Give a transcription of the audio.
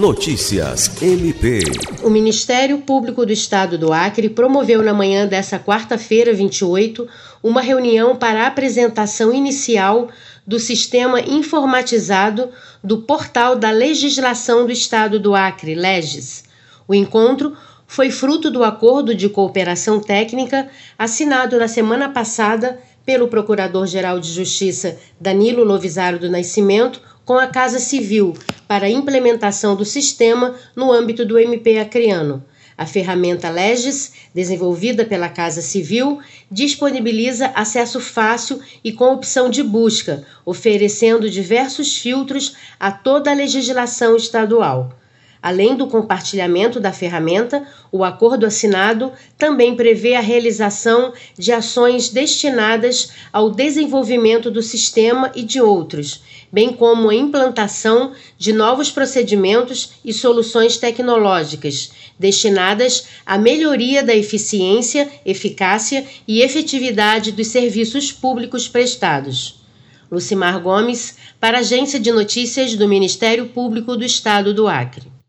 Notícias MP. O Ministério Público do Estado do Acre promoveu na manhã desta quarta-feira, 28, uma reunião para a apresentação inicial do sistema informatizado do Portal da Legislação do Estado do Acre, LEGES. O encontro foi fruto do acordo de cooperação técnica assinado na semana passada pelo Procurador-Geral de Justiça Danilo Lovisaro do Nascimento com a Casa Civil para a implementação do sistema no âmbito do MP acreano. A ferramenta Legis, desenvolvida pela Casa Civil, disponibiliza acesso fácil e com opção de busca, oferecendo diversos filtros a toda a legislação estadual. Além do compartilhamento da ferramenta, o acordo assinado também prevê a realização de ações destinadas ao desenvolvimento do sistema e de outros, bem como a implantação de novos procedimentos e soluções tecnológicas destinadas à melhoria da eficiência, eficácia e efetividade dos serviços públicos prestados. Lucimar Gomes, para a Agência de Notícias do Ministério Público do Estado do Acre.